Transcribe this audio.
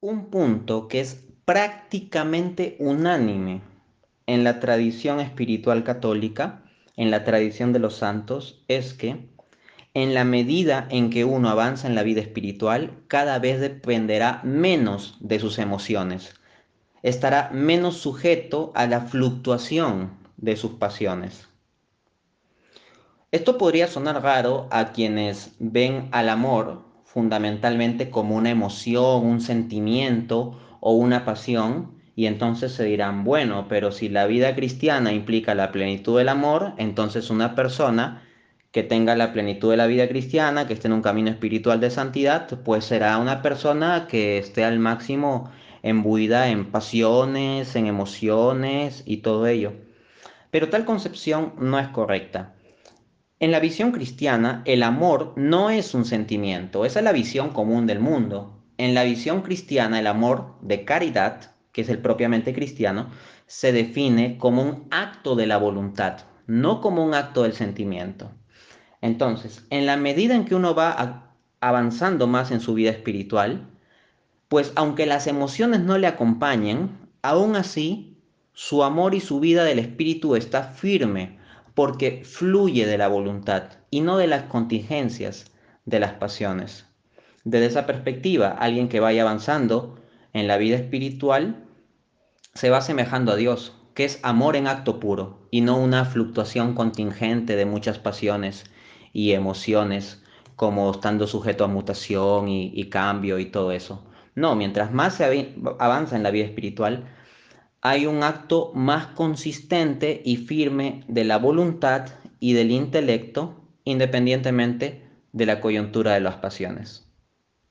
Un punto que es prácticamente unánime en la tradición espiritual católica, en la tradición de los santos, es que en la medida en que uno avanza en la vida espiritual, cada vez dependerá menos de sus emociones, estará menos sujeto a la fluctuación de sus pasiones. Esto podría sonar raro a quienes ven al amor fundamentalmente como una emoción, un sentimiento o una pasión, y entonces se dirán, bueno, pero si la vida cristiana implica la plenitud del amor, entonces una persona que tenga la plenitud de la vida cristiana, que esté en un camino espiritual de santidad, pues será una persona que esté al máximo embuida en pasiones, en emociones y todo ello. Pero tal concepción no es correcta. En la visión cristiana, el amor no es un sentimiento, esa es la visión común del mundo. En la visión cristiana, el amor de caridad, que es el propiamente cristiano, se define como un acto de la voluntad, no como un acto del sentimiento. Entonces, en la medida en que uno va avanzando más en su vida espiritual, pues aunque las emociones no le acompañen, aún así su amor y su vida del espíritu está firme porque fluye de la voluntad y no de las contingencias de las pasiones. Desde esa perspectiva, alguien que vaya avanzando en la vida espiritual se va asemejando a Dios, que es amor en acto puro y no una fluctuación contingente de muchas pasiones y emociones como estando sujeto a mutación y, y cambio y todo eso. No, mientras más se avanza en la vida espiritual, hay un acto más consistente y firme de la voluntad y del intelecto, independientemente de la coyuntura de las pasiones.